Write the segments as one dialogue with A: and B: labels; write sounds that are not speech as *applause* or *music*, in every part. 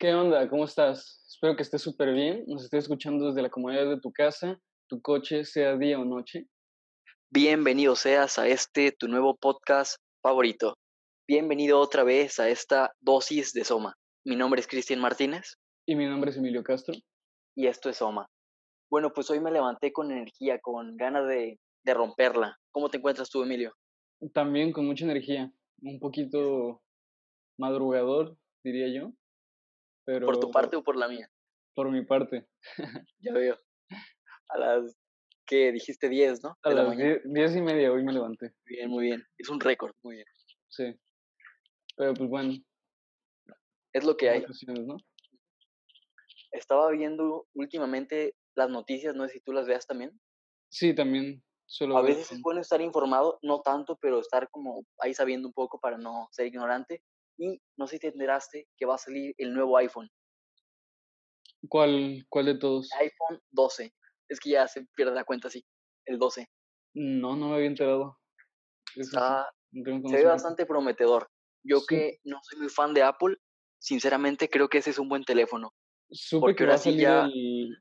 A: ¿Qué onda? ¿Cómo estás? Espero que estés súper bien. Nos estés escuchando desde la comodidad de tu casa, tu coche, sea día o noche.
B: Bienvenido seas a este tu nuevo podcast favorito. Bienvenido otra vez a esta dosis de Soma. Mi nombre es Cristian Martínez.
A: Y mi nombre es Emilio Castro.
B: Y esto es Soma. Bueno, pues hoy me levanté con energía, con ganas de, de romperla. ¿Cómo te encuentras tú, Emilio?
A: También con mucha energía. Un poquito madrugador, diría yo.
B: ¿Por tu parte o por la mía?
A: Por mi parte. *laughs*
B: ya veo. A las que dijiste 10, ¿no?
A: A las 10 y media hoy me levanté.
B: Bien, muy bien. Es un récord, muy bien.
A: Sí. Pero pues bueno.
B: Es lo que hay.
A: ¿no?
B: Estaba viendo últimamente las noticias, no sé si tú las veas también.
A: Sí, también.
B: a veces es bueno estar informado, no tanto, pero estar como ahí sabiendo un poco para no ser ignorante. Y no sé si te enteraste que va a salir el nuevo iPhone.
A: ¿Cuál, cuál de todos?
B: iPhone 12. Es que ya se pierde la cuenta así. El 12.
A: No, no me había enterado.
B: Está, se ve bastante prometedor. Yo que no soy muy fan de Apple, sinceramente creo que ese es un buen teléfono.
A: Supe porque que va a salir ya... el,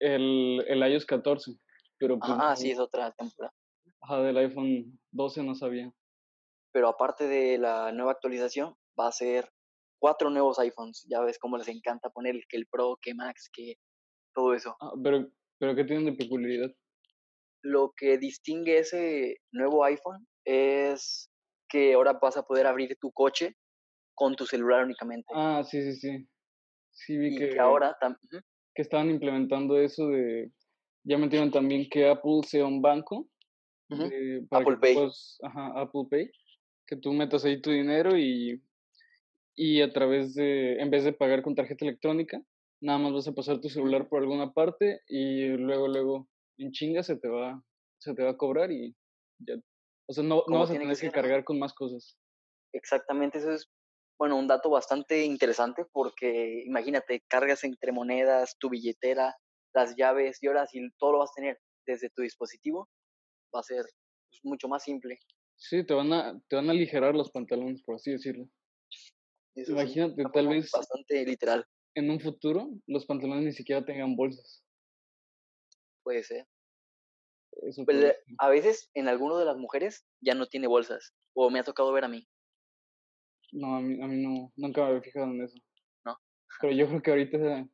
A: el, el, iOS 14. Pero
B: pues ah, sí, es otra temporada.
A: Ajá, del iPhone 12 no sabía.
B: Pero aparte de la nueva actualización, va a ser cuatro nuevos iPhones. Ya ves cómo les encanta poner que el Pro, que Max, que todo eso.
A: Ah, pero, pero ¿qué tienen de peculiaridad?
B: Lo que distingue ese nuevo iPhone es que ahora vas a poder abrir tu coche con tu celular únicamente.
A: Ah, sí, sí, sí. Sí, vi
B: y
A: que,
B: que ahora
A: que estaban implementando eso de. Ya metieron también que Apple sea un banco.
B: Apple Pay.
A: ajá, Apple Pay. Que tú metas ahí tu dinero y y a través de, en vez de pagar con tarjeta electrónica, nada más vas a pasar tu celular por alguna parte y luego, luego, en chinga se te va, se te va a cobrar y ya, o sea, no, no vas a tener que, cargar con más cosas.
B: Exactamente, eso es, bueno, un dato bastante interesante porque imagínate, cargas entre monedas, tu billetera, las llaves y ahora si todo lo vas a tener desde tu dispositivo, va a ser pues, mucho más simple.
A: Sí, te van a, te van a aligerar los pantalones, por así decirlo. Imagínate, tal vez.
B: Bastante literal.
A: En un futuro, los pantalones ni siquiera tengan bolsas.
B: Puede ser. Pues, a veces, en alguno de las mujeres, ya no tiene bolsas. O me ha tocado ver a mí.
A: No, a mí, a mí no. Nunca me había fijado en eso.
B: No.
A: Pero yo creo que ahorita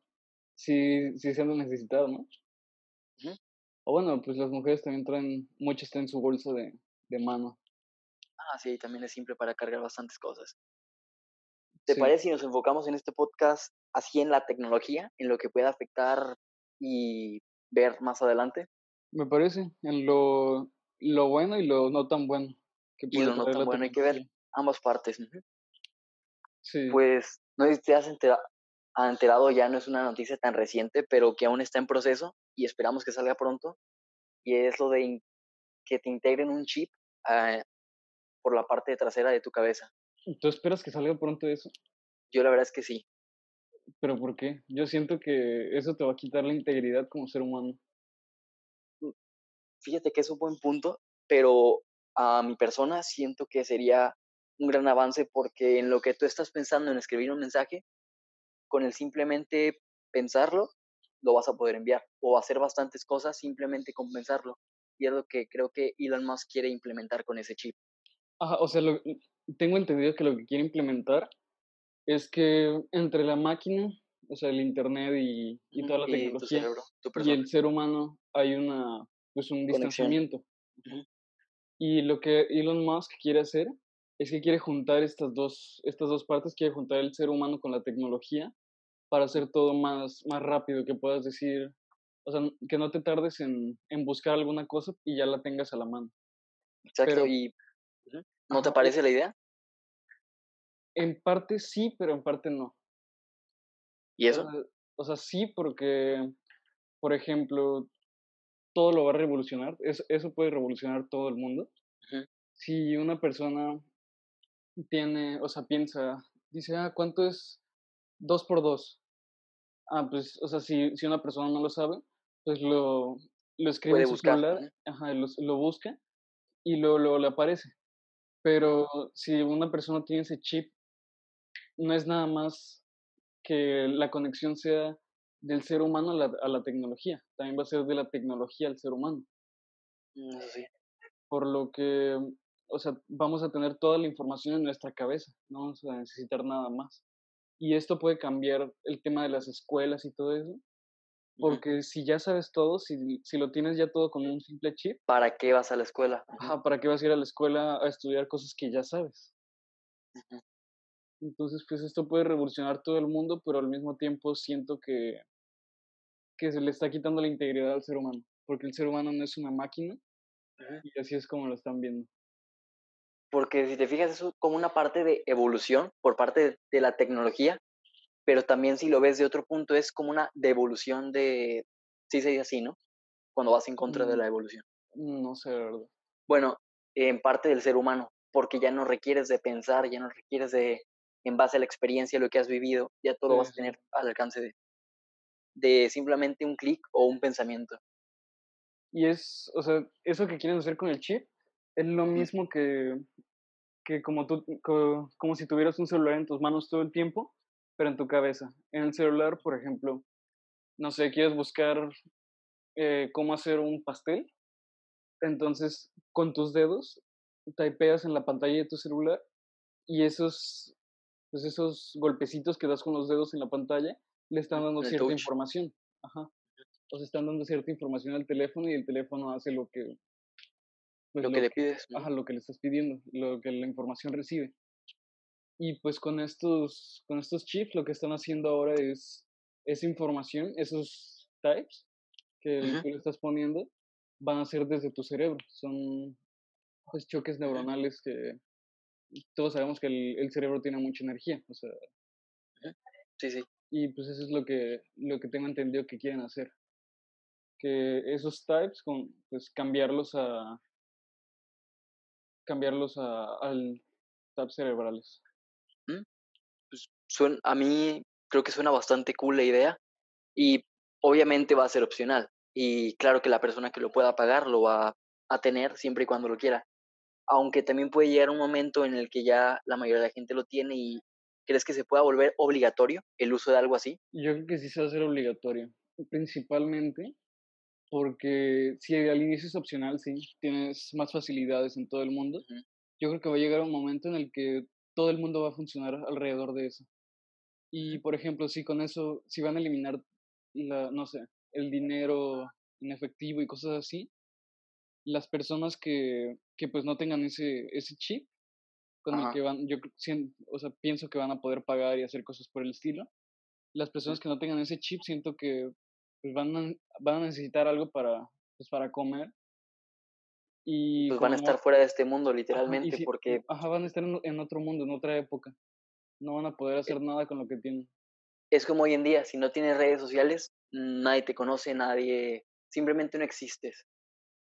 A: sí, sí se han necesitado, ¿no? O bueno, pues las mujeres también traen, muchas traen su bolsa de, de mano.
B: Ah, sí, también es simple para cargar bastantes cosas. ¿Te parece si nos enfocamos en este podcast así en la tecnología, en lo que pueda afectar y ver más adelante?
A: Me parece, en lo, lo bueno y lo no tan bueno.
B: Que y lo no tan bueno, hay que ver ambas partes. Sí. Pues, no sé si te has enterado, enterado, ya no es una noticia tan reciente, pero que aún está en proceso y esperamos que salga pronto. Y es lo de que te integren un chip ah, por la parte trasera de tu cabeza.
A: ¿Tú esperas que salga pronto eso?
B: Yo la verdad es que sí.
A: ¿Pero por qué? Yo siento que eso te va a quitar la integridad como ser humano.
B: Mm, fíjate que es un buen punto, pero a mi persona siento que sería un gran avance porque en lo que tú estás pensando en escribir un mensaje, con el simplemente pensarlo, lo vas a poder enviar o hacer bastantes cosas simplemente con pensarlo. Y es lo que creo que Elon Musk quiere implementar con ese chip.
A: Ajá, o sea, lo, tengo entendido que lo que quiere implementar es que entre la máquina, o sea, el internet y, y toda la tecnología y el ser humano hay una pues un distanciamiento. Y lo que Elon Musk quiere hacer es que quiere juntar estas dos, estas dos partes, quiere juntar el ser humano con la tecnología para hacer todo más, más rápido, que puedas decir, o sea, que no te tardes en, en buscar alguna cosa y ya la tengas a la mano.
B: Exacto, y ¿No te parece la idea?
A: En parte sí, pero en parte no.
B: ¿Y eso?
A: O sea, sí, porque, por ejemplo, todo lo va a revolucionar. Eso, eso puede revolucionar todo el mundo. Si una persona tiene, o sea, piensa, dice, ah, ¿cuánto es dos por dos? Ah, pues, o sea, si, si una persona no lo sabe, pues lo, lo escribe en su celular, ajá, lo, lo, busca y luego, luego le aparece. Pero si una persona tiene ese chip, no es nada más que la conexión sea del ser humano a la, a la tecnología, también va a ser de la tecnología al ser humano.
B: Mm, sí.
A: Por lo que, o sea, vamos a tener toda la información en nuestra cabeza, no vamos a necesitar nada más. Y esto puede cambiar el tema de las escuelas y todo eso, porque si ya sabes todo, si, si lo tienes ya todo con un simple chip.
B: ¿Para qué vas a la escuela?
A: Ajá, ¿para qué vas a ir a la escuela a estudiar cosas que ya sabes? Entonces, pues esto puede revolucionar todo el mundo, pero al mismo tiempo siento que, que se le está quitando la integridad al ser humano, porque el ser humano no es una máquina y así es como lo están viendo.
B: Porque si te fijas, es como una parte de evolución por parte de la tecnología, pero también si lo ves de otro punto es como una devolución de, sí se dice así, ¿no? Cuando vas en contra de mm, la evolución.
A: No sé, verdad.
B: Bueno, en parte del ser humano, porque ya no requieres de pensar, ya no requieres de, en base a la experiencia, lo que has vivido, ya todo vas a tener al alcance de, de simplemente un clic o un pensamiento.
A: Y es, o sea, eso que quieren hacer con el chip es lo mismo que, que como, tú, como si tuvieras un celular en tus manos todo el tiempo, pero en tu cabeza. En el celular, por ejemplo, no sé, quieres buscar eh, cómo hacer un pastel, entonces con tus dedos typeas en la pantalla de tu celular y esos, pues esos golpecitos que das con los dedos en la pantalla le están dando cierta información. Ajá. O sea, están dando cierta información al teléfono y el teléfono hace lo que...
B: Pues, lo, que le pides.
A: Ajá, lo que le estás pidiendo, lo que la información recibe. Y pues con estos, con estos chips lo que están haciendo ahora es esa información, esos types que tú le estás poniendo, van a ser desde tu cerebro. Son pues, choques neuronales que todos sabemos que el, el cerebro tiene mucha energía. O sea,
B: sí, sí.
A: Y pues eso es lo que, lo que tengo entendido que quieren hacer. Que esos types, con, pues cambiarlos a cambiarlos a, al types cerebrales.
B: Pues suena, a mí creo que suena bastante cool la idea y obviamente va a ser opcional. Y claro que la persona que lo pueda pagar lo va a tener siempre y cuando lo quiera. Aunque también puede llegar un momento en el que ya la mayoría de la gente lo tiene y ¿Crees que se pueda volver obligatorio el uso de algo así?
A: Yo creo que sí se va a hacer obligatorio, principalmente porque si al inicio es opcional, sí, tienes más facilidades en todo el mundo. Yo creo que va a llegar un momento en el que todo el mundo va a funcionar alrededor de eso. Y, por ejemplo, si con eso, si van a eliminar, la, no sé, el dinero en efectivo y cosas así, las personas que, que pues no tengan ese, ese chip con el que van, yo o sea, pienso que van a poder pagar y hacer cosas por el estilo. Las personas que no tengan ese chip siento que pues, van, a, van a necesitar algo para, pues, para comer.
B: Y pues van a estar fuera de este mundo, literalmente, porque...
A: Ajá, van a estar en, otro mundo, en otra época. No van a poder hacer nada con lo que tienen.
B: Es como hoy en día, si no tienes redes sociales, nadie te conoce, nadie... Simplemente no existes.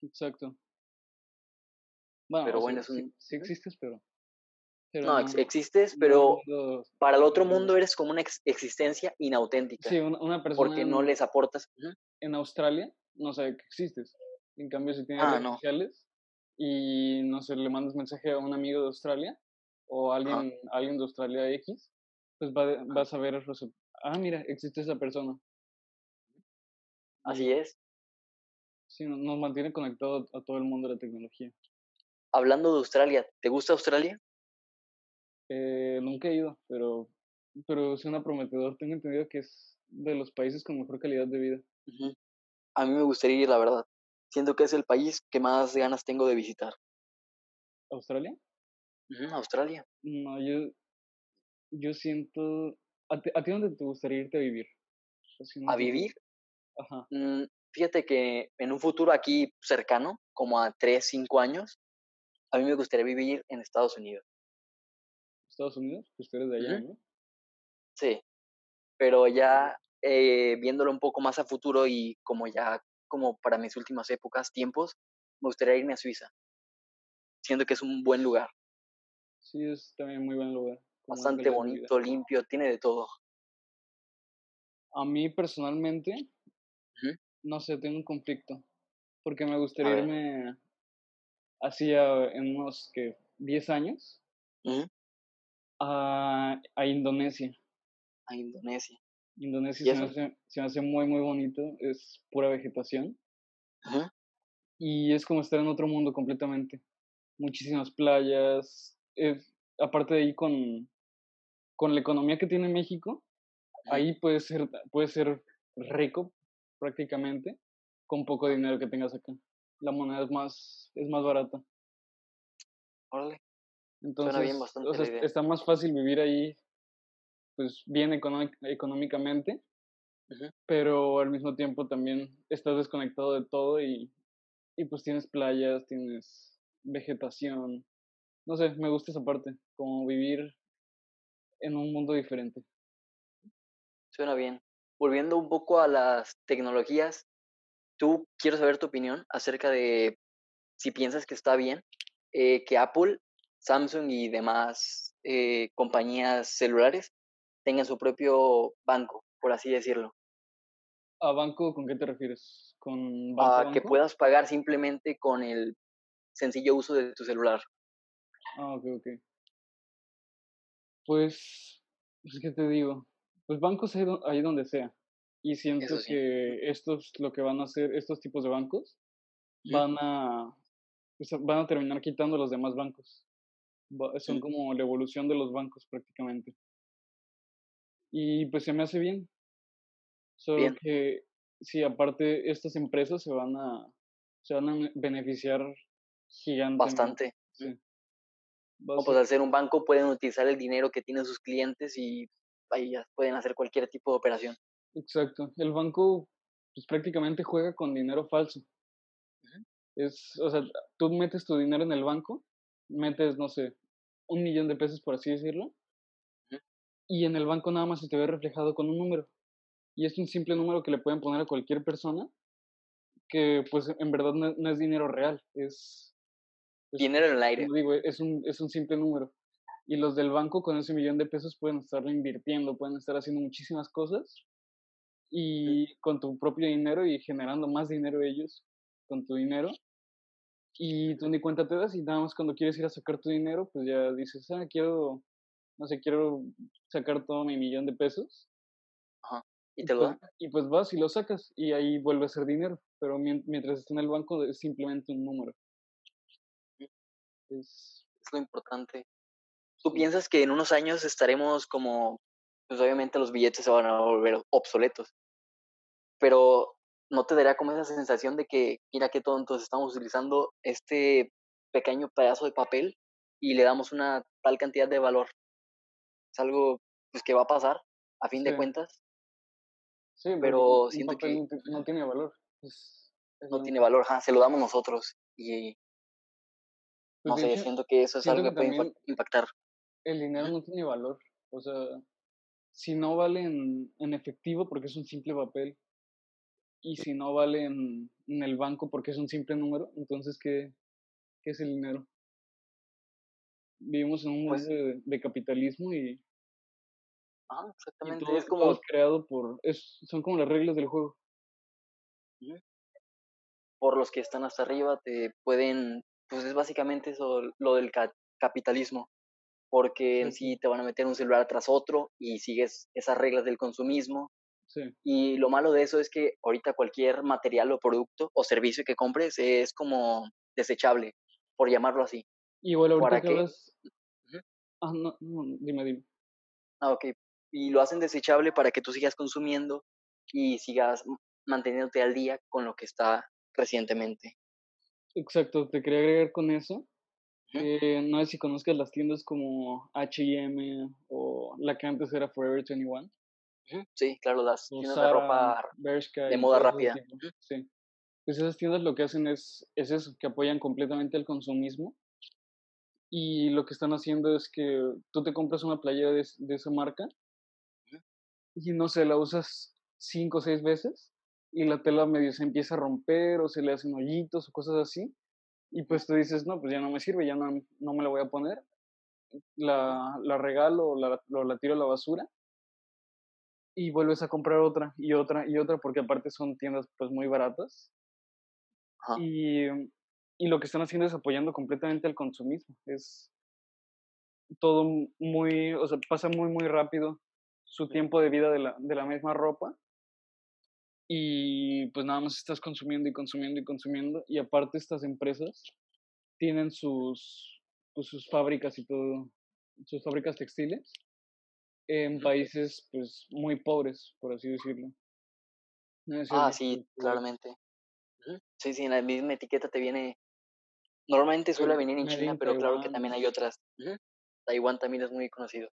A: Exacto.
B: Bueno, pero bueno, es
A: un... sí existes, pero
B: no, existes, pero para el otro mundo eres como una existencia inauténtica.
A: Sí, una, persona.
B: Porque no les aportas.
A: En Australia no sabe que existes. En cambio, si tienes ah, redes sociales y no sé, le mandas mensaje a un amigo de Australia o a alguien, alguien de Australia X, pues va, vas a ver, ah, mira, existe esa persona.
B: Así es.
A: Sí, nos mantiene conectados a todo el mundo de la tecnología.
B: Hablando de Australia, ¿te gusta Australia?
A: Eh, nunca he ido, pero, pero suena prometedor. Tengo entendido que es de los países con mejor calidad de vida.
B: A mí me gustaría ir, la verdad. Siento que es el país que más ganas tengo de visitar.
A: ¿Australia?
B: Australia.
A: No, yo, yo siento... ¿A ti, dónde te gustaría irte a vivir?
B: ¿A vivir?
A: Ajá.
B: Mm, fíjate que en un futuro aquí cercano, como a 3, 5 años, a mí me gustaría vivir en Estados Unidos.
A: Estados Unidos, pues tú eres de allá, ¿no?
B: Sí, pero ya eh, viéndolo un poco más a futuro y como ya, como para mis últimas épocas, tiempos, me gustaría irme a Suiza. Siento que es un buen lugar.
A: Sí, es también muy buen lugar.
B: Bastante bonito, limpio, tiene de todo.
A: A mí personalmente, no sé, tengo un conflicto. Porque me gustaría irme así en unos que 10 años a, a Indonesia.
B: A Indonesia.
A: Indonesia se me, hace, se hace, muy, muy bonito. Es pura vegetación. Y es como estar en otro mundo completamente. Muchísimas playas. aparte de ahí con, con la economía que tiene México, ahí puede ser, puede ser rico prácticamente con poco dinero que tengas acá. La moneda es más, es más barata.
B: Órale.
A: Entonces, bien bastante o sea, está más fácil vivir ahí, pues bien económicamente, pero al mismo tiempo también estás desconectado de todo y, y pues tienes playas, tienes vegetación. No sé, me gusta esa parte, como vivir en un mundo diferente.
B: Suena bien. Volviendo un poco a las tecnologías, tú quiero saber tu opinión acerca de si piensas que está bien eh, que Apple, Samsung y demás eh, compañías celulares tengan su propio banco, por así decirlo.
A: ¿A banco con qué te refieres? ¿Con
B: banco, que puedas pagar simplemente con el sencillo uso de tu celular.
A: Ah, ok, ok. Pues, pues ¿qué te digo? Pues bancos ahí donde sea. Y siento que estos, lo que van a hacer, estos tipos de bancos, van a, van a terminar quitando los demás bancos. Son como la evolución de los bancos prácticamente. Y pues se me hace bien. Solo que, sí, aparte, estas empresas se van a, se van a beneficiar gigantemente.
B: Bastante. Sí. pues al ser un banco pueden utilizar el dinero que tienen sus clientes y ahí ya pueden hacer cualquier tipo de operación.
A: Exacto. El banco pues prácticamente juega con dinero falso. Es, o sea, tú metes tu dinero en el banco, metes, no sé, un millón de pesos, por así decirlo, y en el banco nada más se te ve reflejado con un número. Y es un simple número que le pueden poner a cualquier persona, que pues en verdad no, es dinero real, es...
B: dinero en el aire.
A: digo, es un, es un simple número y los del banco con ese millón de pesos pueden estarlo invirtiendo, pueden estar haciendo muchísimas cosas y con tu propio dinero y generando más dinero ellos con tu dinero y tú ni cuenta te das y nada más cuando quieres ir a sacar tu dinero pues ya dices, ah, quiero, no sé, quiero sacar todo mi millón de pesos.
B: Ajá. ¿Y te lo
A: pues, Y pues vas y lo sacas y ahí vuelve a ser dinero, pero mientras está en el banco es simplemente un número.
B: Es, es lo importante. ¿Tú piensas que en unos años estaremos como, pues obviamente los billetes se van a volver obsoletos, pero no te daría como esa sensación de que, mira qué tontos, estamos utilizando este pequeño pedazo de papel y le damos una tal cantidad de valor? Es algo pues, que va a pasar, a fin de cuentas.
A: Sí, pero siento que no tiene valor.
B: no tiene valor, se lo damos nosotros y pues no sé, siento que eso es algo que, puede impactar
A: el dinero no tiene valor. O sea, si no vale en, efectivo porque es un simple papel y si no vale en, el banco porque es un simple número, entonces, ¿qué, qué es el dinero? Vivimos en un pues mundo de, capitalismo y,
B: ah, exactamente.
A: todo, es como creado por, es, son como las reglas del juego.
B: Por los que están hasta arriba te pueden, pues es básicamente eso, lo del capitalismo porque en sí te van a meter un celular tras otro y sigues esas reglas del consumismo. Y lo malo de eso es que ahorita cualquier material o producto o servicio que compres es como desechable, por llamarlo así.
A: Y bueno, ahorita que, Ah, no, dime, dime.
B: Ah, ok. Y lo hacen desechable para que tú sigas consumiendo y sigas manteniéndote al día con lo que está recientemente.
A: Exacto, te quería agregar con eso eh, no sé si conozcas las tiendas como H&M o la que antes era Forever 21.
B: Sí, claro, las tiendas de ropa de moda rápida.
A: Sí. Pues esas tiendas lo que hacen es, es eso, que apoyan completamente el consumismo. Y lo que están haciendo es que tú te compras una playera de, de esa marca y no sé, la usas cinco o seis veces y la tela medio se empieza a romper o se le hacen hoyitos o cosas así y pues tú dices, no, pues ya no me sirve, ya no, no me la voy a poner. La, la regalo la, la tiro a la basura. Y vuelves a comprar otra y otra y otra, porque aparte son tiendas pues muy baratas. Y, y lo que están haciendo es apoyando completamente al consumismo. Es todo muy, o sea, pasa muy, muy rápido. su tiempo de vida de la, de la misma ropa y pues nada más estás consumiendo y consumiendo y consumiendo y aparte estas empresas tienen sus pues, sus fábricas y todo sus fábricas textiles en países pues muy pobres por así decirlo.
B: Ah sí claramente. Sí sí en la misma etiqueta te viene normalmente suele venir en China pero claro que también hay otras. Taiwán también es muy conocido.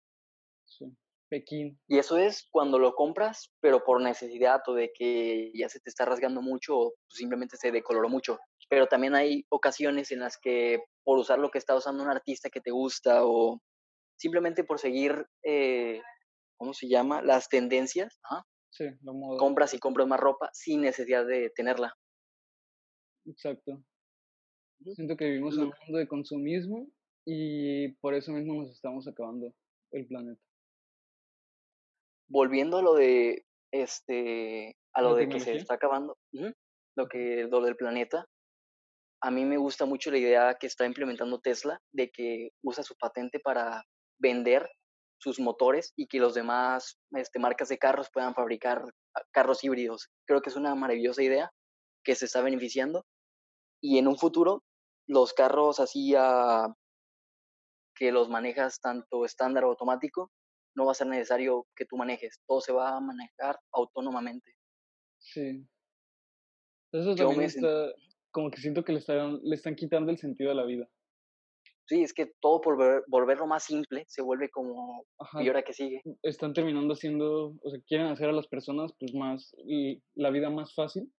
A: Sí. Pekín.
B: Y eso es cuando lo compras, pero por necesidad o de que ya se te está rasgando mucho o simplemente se decoloró mucho. Pero también hay ocasiones en las que por usar lo que está usando un artista que te gusta o simplemente por seguir, eh, ¿cómo se llama? Las tendencias.
A: Sí, moda.
B: Compras y compras más ropa sin necesidad de tenerla.
A: Exacto. Siento que vivimos en un mundo de consumismo y por eso mismo nos estamos acabando el planeta
B: volviendo a lo de este a lo de que se está acabando, lo que lo del planeta, a mí me gusta mucho la idea que está implementando Tesla de que usa su patente para vender sus motores y que los demás este, marcas de carros puedan fabricar carros híbridos. Creo que es una maravillosa idea que se está beneficiando y en un futuro los carros así a, que los manejas tanto estándar o automático no va a ser necesario que tú manejes, todo se va a manejar autónomamente.
A: Sí. Eso también está, como que siento que le están, le están quitando el sentido a la vida.
B: Sí, es que todo por volverlo más simple se vuelve como y ahora que sigue.
A: Están terminando haciendo, o sea, quieren hacer a las personas pues más, y la vida más fácil.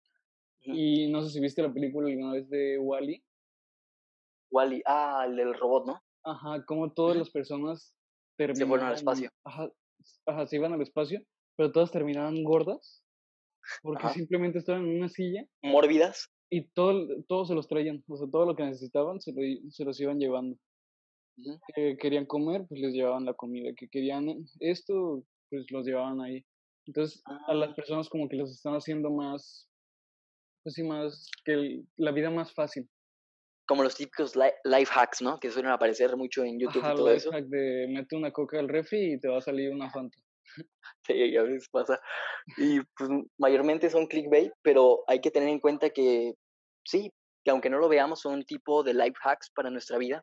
A: Y no sé si viste la película alguna vez de Wally.
B: Wally, ah, el del robot, ¿no?
A: Ajá, como todas las personas
B: se fueron al espacio.
A: Ajá, se iban al espacio, pero todas terminaban gordas porque simplemente estaban en una silla.
B: Mórbidas.
A: Y todo, todo se los traían, o sea, todo lo que necesitaban se, se los iban llevando. Que querían comer, pues les llevaban la comida. Que querían esto, pues los llevaban ahí. Entonces, a las ah. personas como que los están haciendo más, pues sí, más, que la vida más fácil
B: como los típicos life hacks, ¿no? Que suelen aparecer mucho en YouTube y todo life eso.
A: hack de mete una coca al refri y te va a salir una *laughs* Fanta.
B: Sí, a veces pasa. Y pues mayormente son clickbait, pero hay que tener en cuenta que sí, que aunque no lo veamos, son un tipo de life hacks para nuestra vida,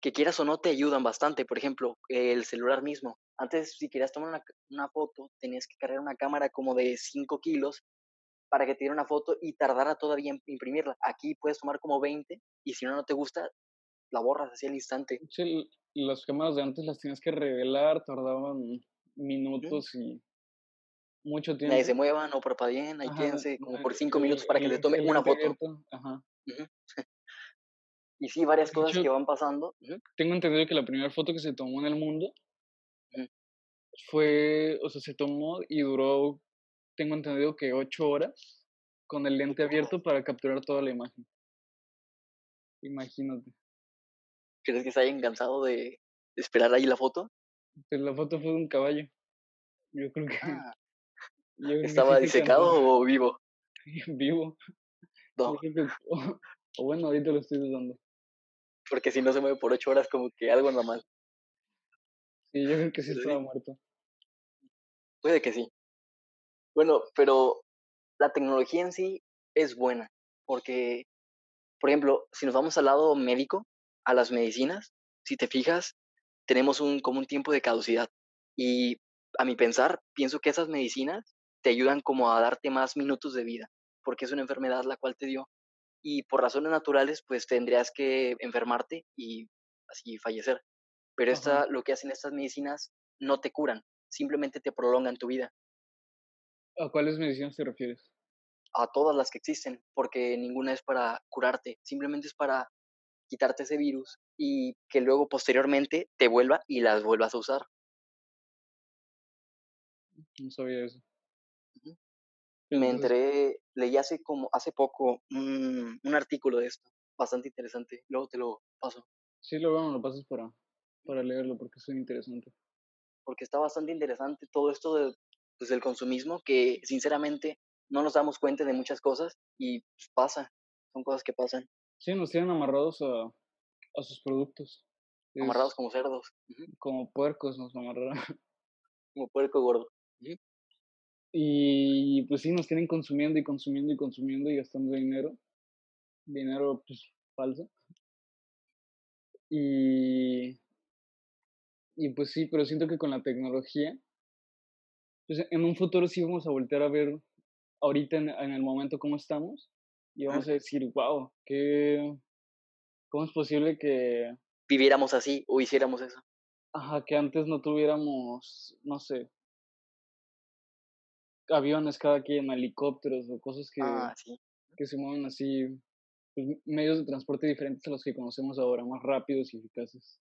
B: que quieras o no te ayudan bastante. Por ejemplo, el celular mismo. Antes, si querías tomar una, una foto, tenías que cargar una cámara como de 5 kilos para que te diera una foto y tardara todavía en imprimirla. Aquí puedes tomar como 20 y si no, no te gusta, la borras así al instante.
A: Sí, las cámaras de antes las tienes que revelar, tardaban minutos y mucho tiempo.
B: Nadie se mueva, no parpadeen, ahí quédense como por cinco minutos para que le tome una foto. Ajá. Y sí, varias cosas que van pasando.
A: Tengo entendido que la primera foto que se tomó en el mundo fue, o sea, se tomó y duró tengo entendido que ocho horas con el lente abierto para capturar toda la imagen. Imagínate.
B: ¿Crees que se hayan cansado de esperar ahí la foto?
A: Pues la foto fue de un caballo. Yo creo que. *laughs*
B: Ah. ¿Estaba disecado o vivo? *laughs*
A: vivo. No. o, bueno, ahorita lo estoy dudando.
B: Porque si no se mueve por ocho horas, como que algo anda mal.
A: Sí, yo creo que sí estaba muerto.
B: Puede que sí. Bueno, pero la tecnología en sí es buena, porque, por ejemplo, si nos vamos al lado médico, a las medicinas, si te fijas, tenemos un, como un tiempo de caducidad. Y a mi pensar, pienso que esas medicinas te ayudan como a darte más minutos de vida, porque es una enfermedad la cual te dio. Y por razones naturales, pues tendrías que enfermarte y así fallecer. Pero esta, lo que hacen estas medicinas no te curan, simplemente te prolongan tu vida.
A: ¿A cuáles medicinas te refieres?
B: A todas las que existen, porque ninguna es para curarte, simplemente es para quitarte ese virus y que luego posteriormente te vuelva y las vuelvas a usar.
A: No sabía eso.
B: Me enteré, leí hace como hace poco un, un, artículo de esto, bastante interesante. Luego te lo paso.
A: Sí, luego me lo pasas para, para leerlo porque es interesante.
B: Porque está bastante interesante todo esto de pues, del consumismo que sinceramente no nos damos cuenta de muchas cosas y pues, pasa, son cosas que pasan.
A: Sí, nos tienen amarrados a, a sus productos.
B: Amarrados como cerdos.
A: Como puercos nos amarraron. *laughs*
B: Como puerco gordo.
A: Y pues sí, nos tienen consumiendo y consumiendo y consumiendo y gastando dinero. Dinero pues falso. Y, y pues sí, pero siento que con la tecnología, pues en un futuro sí vamos a voltear a ver ahorita en, el momento cómo estamos y vamos a decir, wow, ¿qué, ¿cómo es posible que...
B: Viviéramos así o hiciéramos eso.
A: Ajá, que antes no tuviéramos, no sé, aviones cada quien, helicópteros o cosas que,
B: ah,
A: que se mueven así, pues, medios de transporte diferentes a los que conocemos ahora, más rápidos y eficaces.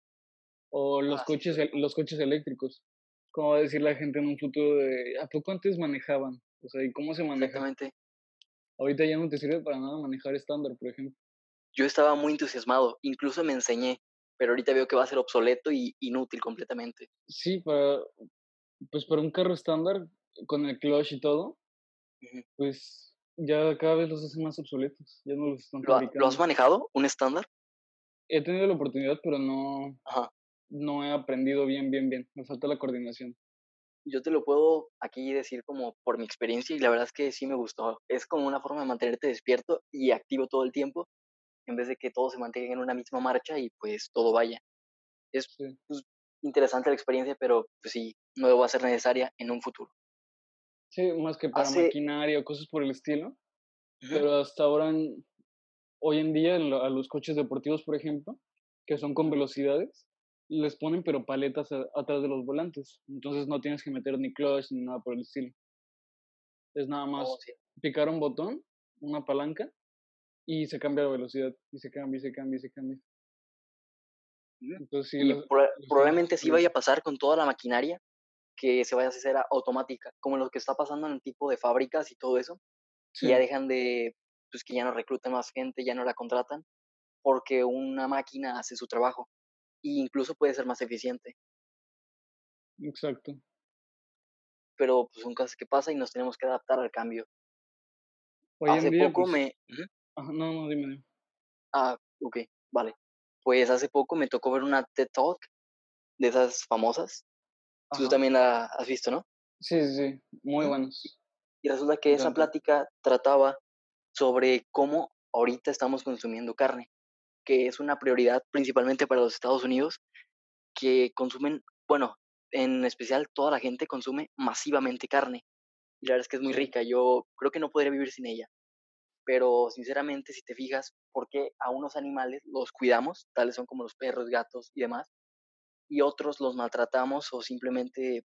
A: O los, ah, coches, los coches eléctricos. ¿Cómo va a decir la gente en un futuro de, ¿a poco antes manejaban? O sea, ¿y cómo se maneja?
B: Exactamente.
A: Ahorita ya no te sirve para nada manejar estándar, por ejemplo.
B: Yo estaba muy entusiasmado, incluso me enseñé, pero ahorita veo que va a ser obsoleto y inútil completamente.
A: Sí, para, pues para un carro estándar, con el clutch y todo, pues ya cada vez los hacen más obsoletos. Ya no los están
B: ¿Lo, has manejado? ¿Un estándar?
A: He tenido la oportunidad, pero no, no he aprendido bien, bien, bien. Me falta la coordinación.
B: Yo te lo puedo aquí decir como por mi experiencia y la verdad es que sí me gustó. Es como una forma de mantenerte despierto y activo todo el tiempo en vez de que todo se mantenga en una misma marcha y pues todo vaya. Es pues, interesante la experiencia, pero pues sí, no va a ser necesaria en un futuro.
A: Sí, más que para maquinaria o cosas por el estilo. Pero hasta ahora, hoy en día, a los coches deportivos, por ejemplo, que son con velocidades, les ponen pero paletas atrás de los volantes. Entonces no tienes que meter ni clutch ni nada por el estilo. Es nada más oh, picar un botón, una palanca, y se cambia la velocidad. Y se cambia, y se cambia, y se cambia.
B: Entonces, sí, probablemente sí vaya a pasar con toda la maquinaria que se vaya a hacer automática, como lo que está pasando en el tipo de fábricas y todo eso, ya dejan de, pues que ya no recluten más gente, ya no la contratan, porque una máquina hace su trabajo e incluso puede ser más eficiente.
A: Exacto.
B: Pero pues son cosas que pasan y nos tenemos que adaptar al cambio. hace poco
A: pues,
B: me...
A: no, no, dime.
B: Ah, ok, vale. Pues hace poco me tocó ver una TED Talk de esas famosas Tú también la has visto, ¿no?
A: Sí, sí, sí, muy buenos.
B: Y resulta que esa plática trataba sobre cómo ahorita estamos consumiendo carne, que es una prioridad principalmente para los Estados Unidos, que consumen, bueno, en especial toda la gente consume masivamente carne. Y la verdad es que es muy rica, yo creo que no podría vivir sin ella. Pero sinceramente, si te fijas, ¿por qué a unos animales los cuidamos, tales son como los perros, gatos y demás, y otros los maltratamos o simplemente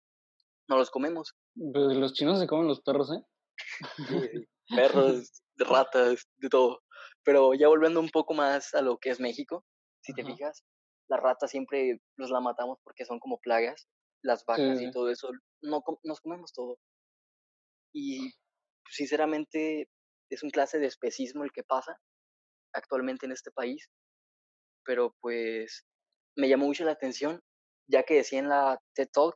B: no los comemos.
A: Pues, los chinos se comen los perros, ¿eh? *laughs*
B: perros, ratas, de todo. Pero ya volviendo un poco más a lo que es México, si te fijas, las ratas siempre los la matamos porque son como plagas, las vacas y todo eso, no nos comemos todo. Y pues, sinceramente es un clase de especismo el que pasa actualmente en este país, pero pues me llamó mucho la atención ya que decía en la TED Talk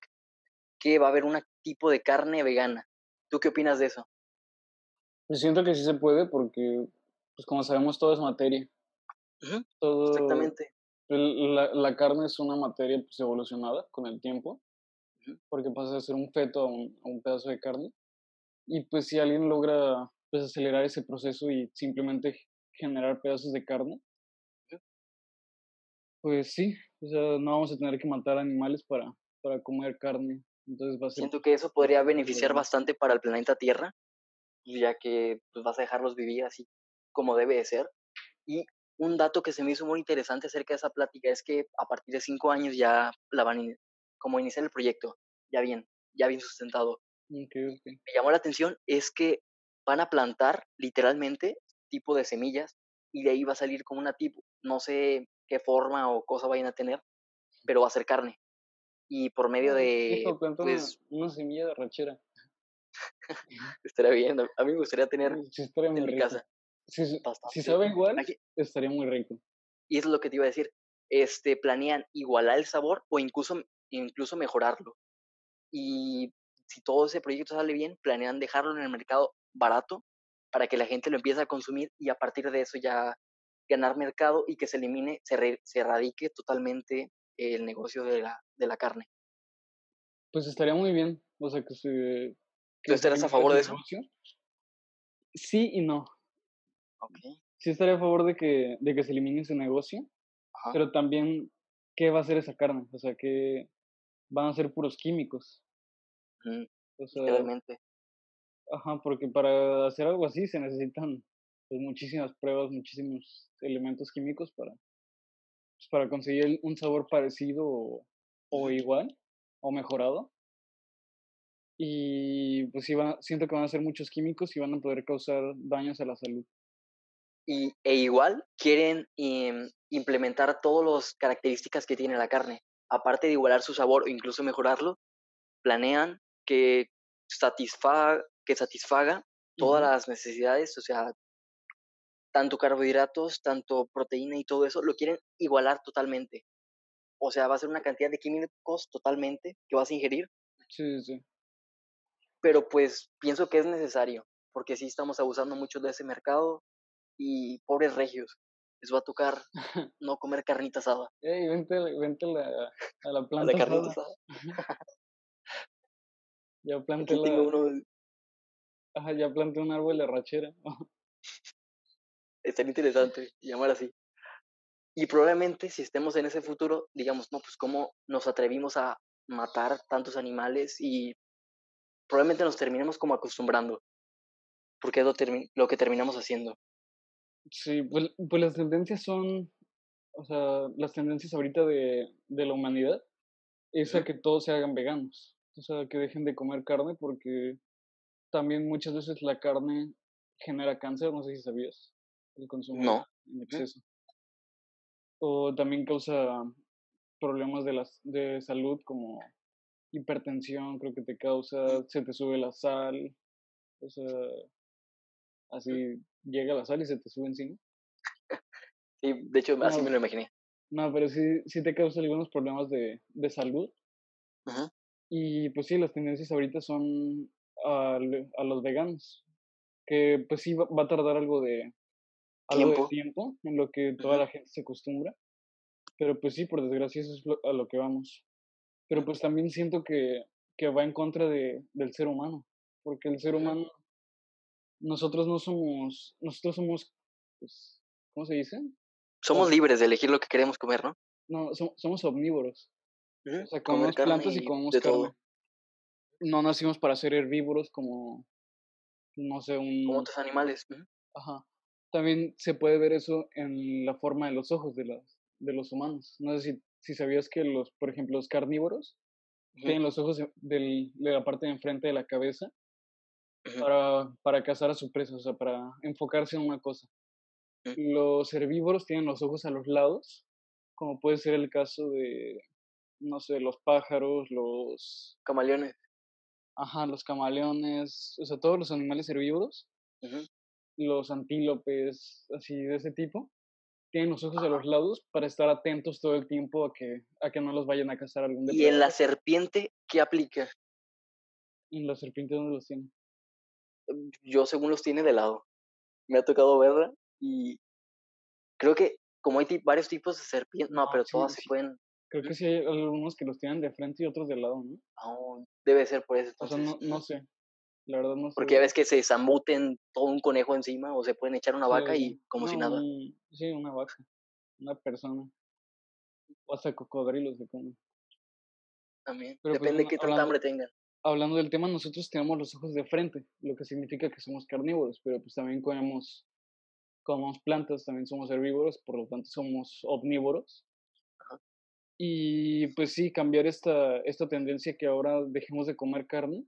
B: que va a haber un tipo de carne vegana. ¿Tú qué opinas de eso?
A: Pues siento que sí se puede porque, pues como sabemos, todo es materia.
B: Exactamente.
A: La, la, carne es una materia pues, evolucionada con el tiempo, porque pasa de ser un feto a un, a un, pedazo de carne. Y pues si alguien logra pues, acelerar ese proceso y simplemente generar pedazos de carne, pues sí, o sea, no vamos a tener que matar animales para, para comer carne. Entonces va a ser...
B: Siento que eso podría beneficiar bastante para el planeta Tierra, ya que pues, vas a dejarlos vivir así como debe de ser. Y un dato que se me hizo muy interesante acerca de esa plática es que a partir de cinco años ya la van a como iniciar el proyecto, ya bien, ya bien sustentado.
A: Me
B: llamó la atención es que van a plantar literalmente tipo de semillas y de ahí va a salir como una tipo, no sé qué forma o cosa vayan a tener, pero va a ser carne. Y por medio de...
A: pues, una, semilla de ranchera. *laughs*
B: estaría bien, a mí me gustaría tener en mi casa.
A: Si, si sabe igual, estaría muy rico.
B: Y eso es lo que te iba a decir. Este, planean igualar el sabor o incluso, incluso mejorarlo. Y si todo ese proyecto sale bien, planean dejarlo en el mercado barato para que la gente lo empiece a consumir y a partir de eso ya ganar mercado y que se elimine, se, se erradique totalmente el negocio de la, de la carne.
A: Pues estaría muy bien. O sea, que se...
B: ¿Tú estarías a favor de eso?
A: Sí y no.
B: Okay.
A: Sí estaría a favor de que, de que se elimine ese negocio, pero también, ¿qué va a hacer esa carne? O sea, que van a ser puros químicos.
B: o sea, Realmente.
A: Ajá, porque para hacer algo así se necesitan pues, muchísimas pruebas, muchísimos elementos químicos para, pues, para conseguir un sabor parecido o, igual o mejorado. Y pues sí, siento que van a ser muchos químicos y van a poder causar daños a la salud.
B: Y, e igual quieren em, implementar todas las características que tiene la carne. Aparte de igualar su sabor o incluso mejorarlo, planean que, satisfaga, que satisfaga todas las necesidades, o sea, tanto carbohidratos, tanto proteína y todo eso, lo quieren igualar totalmente. O sea, va a ser una cantidad de químicos totalmente que vas a ingerir.
A: Sí, sí.
B: Pero pues pienso que es necesario, porque sí estamos abusando mucho de ese mercado y pobres regios, les va a tocar *laughs* no comer carnita asada.
A: Ey, vente, vente la, a la planta la carnita asada. *laughs* ya planté la... Uno... Ajá, ya planté un árbol de rachera. *laughs*
B: Estaría interesante llamar así. Y probablemente si estemos en ese futuro, digamos, no, pues cómo nos atrevimos a matar tantos animales y probablemente nos terminemos como acostumbrando, porque es lo, lo que terminamos haciendo.
A: Sí, pues, pues, las tendencias son, o sea, las tendencias ahorita de, de la humanidad es a que todos se hagan veganos, o sea, que dejen de comer carne porque también muchas veces la carne genera cáncer, no sé si sabías el consumo
B: no.
A: en exceso. O también causa problemas de, las, de salud como hipertensión, creo que te causa, se te sube la sal, o sea, así llega la sal y se te sube encima.
B: Sí, de hecho, así me lo imaginé.
A: No, pero sí, sí te causa algunos problemas de, de salud. Y pues sí, las tendencias ahorita son a, a los veganos, que pues sí va, va a tardar algo de, algo de tiempo en lo que toda la gente se acostumbra. Pero pues sí, por desgracia eso es a lo que vamos. Pero pues también siento que, que va en contra de, del ser humano, porque el ser humano, nosotros no somos, nosotros somos, pues, ¿cómo se dice?
B: Somos libres de elegir lo que queremos comer, ¿no?
A: No, somos omnívoros. O sea, comemos plantas y, comemos carne. Todo. No nacimos para ser herbívoros como, no sé, un...
B: Como otros animales.
A: Ajá también se puede ver eso en la forma de los ojos de, las, de los humanos. No sé si, si sabías que los, por ejemplo, los carnívoros tienen los ojos de, de, la parte de enfrente de la cabeza para, para cazar a su presa, o sea, para enfocarse en una cosa. Los herbívoros tienen los ojos a los lados, como puede ser el caso de, no sé, los pájaros, los...
B: Camaleones.
A: Ajá, los camaleones, o sea, todos los animales herbívoros los antílopes, así de ese tipo, tienen los ojos a los lados para estar atentos todo el tiempo a que, a que no los vayan a cazar algún
B: depredador. ¿Y en la serpiente qué aplica?
A: ¿En la serpiente dónde los tiene?
B: Mm, yo según los tiene de lado. Me ha tocado verla y creo que como hay varios tipos de serpientes, no, ah, pero todas se pueden...
A: Creo que sí hay algunos que los tienen de frente y otros de lado, ¿no?
B: Oh, debe ser por eso.
A: O sea, no, no sé. La verdad no sé.
B: Porque ya ves que se zambuten todo un conejo encima o se pueden echar una vaca y como si nada.
A: sí, una vaca. Una persona. O hasta cocodrilos se comen.
B: También. Pues, Depende de qué tanta hambre tengan.
A: Hablando del tema, nosotros tenemos los ojos de frente, lo que significa que somos carnívoros, pero pues también comemos, comemos plantas, también somos herbívoros, por lo tanto somos omnívoros. Y pues sí, cambiar esta, esta tendencia que ahora dejemos de comer carne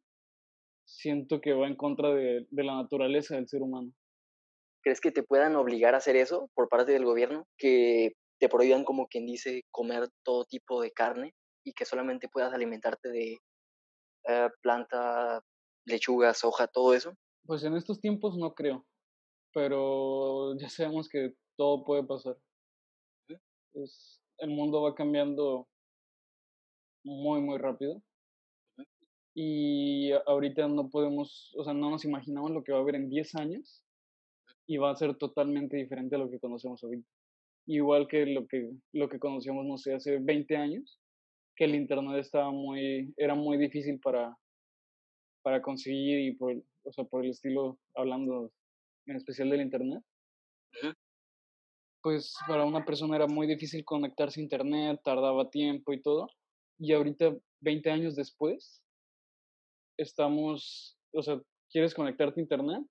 A: siento que va en contra de, la naturaleza del ser humano.
B: ¿Crees que te puedan obligar a hacer eso por parte del gobierno? Que te prohíban, como quien dice, comer todo tipo de carne y que solamente puedas alimentarte de eh, planta, lechuga, soja, todo eso?
A: Pues en estos tiempos no creo, pero ya sabemos que todo puede pasar. Es, el mundo va cambiando muy, muy rápido y ahorita no podemos, o sea, no nos imaginamos lo que va a haber en 10 años y va a ser totalmente diferente a lo que conocemos ahorita. Igual que lo que, lo que conocíamos, no sé, hace 20 años, que el Internet estaba muy, era muy difícil para, para conseguir y por, o sea, por el estilo, hablando en especial del Internet, pues para una persona era muy difícil conectarse a Internet, tardaba tiempo y todo. Y ahorita, 20 años después, estamos, o sea, quieres conectarte a Internet,